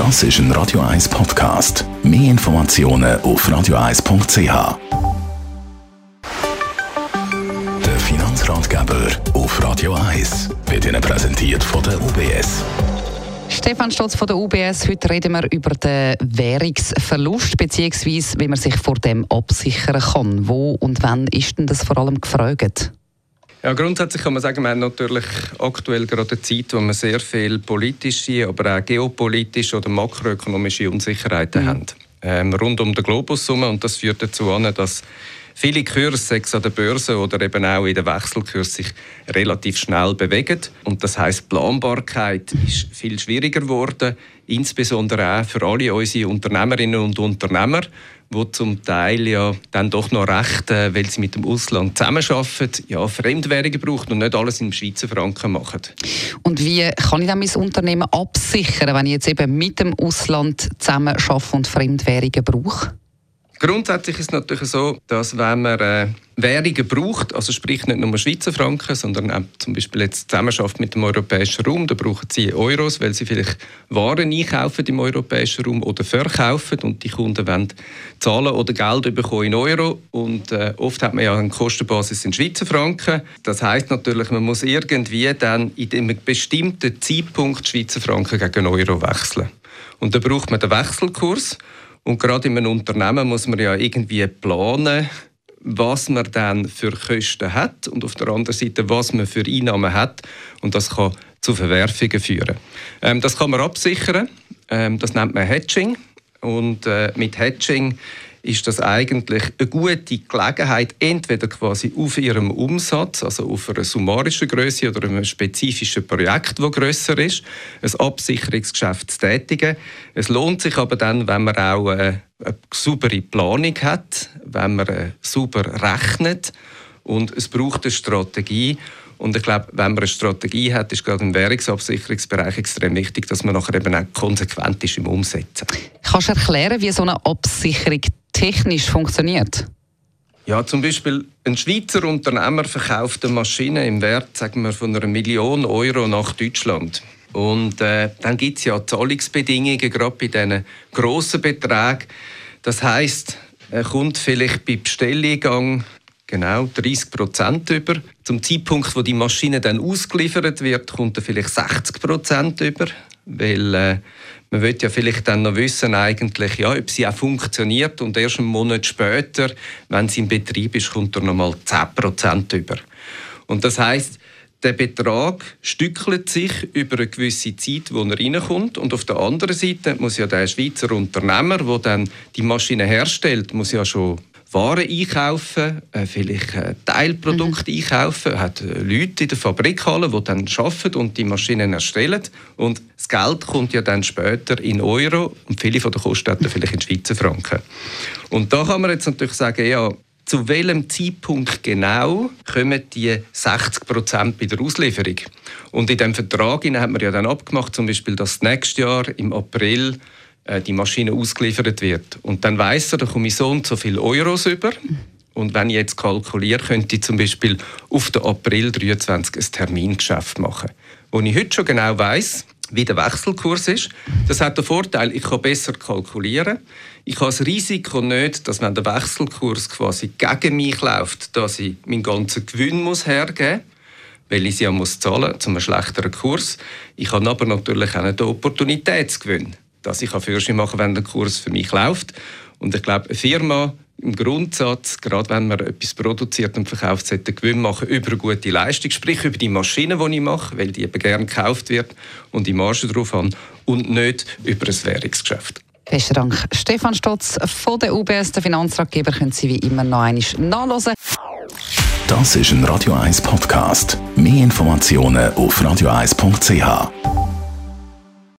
Das ist ein Radio 1 Podcast. Mehr Informationen auf radio1.ch. Der Finanzratgeber auf Radio 1 wird Ihnen präsentiert von der UBS. Stefan Stotz von der UBS. Heute reden wir über den Währungsverlust bzw. wie man sich vor dem absichern kann. Wo und wann ist denn das vor allem gefragt? Ja, grundsätzlich kann man sagen, wir haben natürlich aktuell gerade eine Zeit, wo wir sehr viel politische, aber auch geopolitische oder makroökonomische Unsicherheiten mhm. haben. Ähm, rund um den Globus herum. Und das führt dazu an, dass viele Kurse, sechs an der Börse oder eben auch in den Wechselkurs, sich relativ schnell bewegen. Und das heißt, Planbarkeit ist viel schwieriger geworden, insbesondere auch für alle unsere Unternehmerinnen und Unternehmer, wo zum Teil ja dann doch noch recht, äh, weil sie mit dem Ausland zusammenarbeiten, ja, Fremdwährungen brauchen und nicht alles in Schweizer Franken machen. Und wie kann ich dann mein Unternehmen absichern, wenn ich jetzt eben mit dem Ausland zusammenarbeite und Fremdwährungen brauche? Grundsätzlich ist es natürlich so, dass wenn man äh, Währungen braucht, also sprich nicht nur Schweizer Franken, sondern auch zum Beispiel jetzt Zusammenarbeit mit dem europäischen Raum, da brauchen sie Euros, weil sie vielleicht Waren einkaufen im europäischen Raum oder verkaufen und die Kunden wollen zahlen oder Geld bekommen in Euro und äh, oft hat man ja eine Kostenbasis in Schweizer Franken. Das heißt natürlich, man muss irgendwie dann in einem bestimmten Zeitpunkt Schweizer Franken gegen Euro wechseln. Und da braucht man den Wechselkurs und gerade in einem Unternehmen muss man ja irgendwie planen, was man dann für Kosten hat und auf der anderen Seite, was man für Einnahmen hat. Und das kann zu Verwerfungen führen. Ähm, das kann man absichern. Ähm, das nennt man Hedging. Und äh, mit Hedging ist das eigentlich eine gute Gelegenheit, entweder quasi auf ihrem Umsatz, also auf einer summarischen Größe oder einem spezifischen Projekt, das grösser ist, ein Absicherungsgeschäft zu tätigen. Es lohnt sich aber dann, wenn man auch eine, eine saubere Planung hat, wenn man äh, sauber rechnet und es braucht eine Strategie und ich glaube, wenn man eine Strategie hat, ist gerade im Währungsabsicherungsbereich extrem wichtig, dass man nachher eben auch konsequent ist im Umsetzen. Kannst du erklären, wie so eine Absicherung technisch funktioniert? Ja, zum Beispiel ein Schweizer Unternehmer verkauft eine Maschine im Wert sagen wir, von einer Million Euro nach Deutschland. Und äh, dann gibt es ja Zahlungsbedingungen, gerade bei diesen grossen Beträgen. Das heißt, er kommt vielleicht bei Bestelleingang genau 30 Prozent über. Zum Zeitpunkt, wo die Maschine dann ausgeliefert wird, kommt er vielleicht 60 Prozent über, weil äh, man will ja vielleicht dann noch wissen, eigentlich, ja, ob sie auch funktioniert und erst einen Monat später, wenn sie in Betrieb ist, kommt er noch mal 10% über. Und das heißt, der Betrag stückelt sich über eine gewisse Zeit, wo er reinkommt. Und auf der anderen Seite muss ja der Schweizer Unternehmer, der dann die Maschine herstellt, muss ja schon waren einkaufen, äh, vielleicht äh, Teilprodukte mhm. einkaufen, hat äh, Leute in der Fabrikhalle, die dann arbeiten und die Maschinen erstellen. Und das Geld kommt ja dann später in Euro und viele von den Kosten vielleicht in Schweizer Franken. Und da kann man jetzt natürlich sagen, ja, zu welchem Zeitpunkt genau kommen die 60 Prozent bei der Auslieferung? Und in dem Vertrag hat man ja dann abgemacht, zum Beispiel, dass nächstes Jahr im April die Maschine ausgeliefert wird. Und dann weiß er, da komme ich so und so viele Euros über. Und wenn ich jetzt kalkuliere, könnte ich zum Beispiel auf den April 23 ein Termingeschäft machen, wo ich heute schon genau weiß, wie der Wechselkurs ist. Das hat den Vorteil, ich kann besser kalkulieren. Ich habe das Risiko nicht, dass wenn der Wechselkurs quasi gegen mich läuft, dass ich meinen ganzen Gewinn muss hergeben muss, weil ich sie ja muss zahlen zu einem schlechteren Kurs. Ich habe aber natürlich auch einen Opportunitätsgewinn dass ich Führerschein machen kann, wenn der Kurs für mich läuft. Und ich glaube, eine Firma im Grundsatz, gerade wenn man etwas produziert und verkauft, sollte Gewinn machen über eine gute Leistung, sprich über die Maschine, die ich mache, weil die eben gerne gekauft wird und die Marge drauf haben und nicht über ein Währungsgeschäft. Besten Dank. Stefan Stotz von der UBS, der Finanzratgeber, können Sie wie immer noch einmal nachlesen. Das ist ein Radio 1 Podcast. Mehr Informationen auf radio1.ch.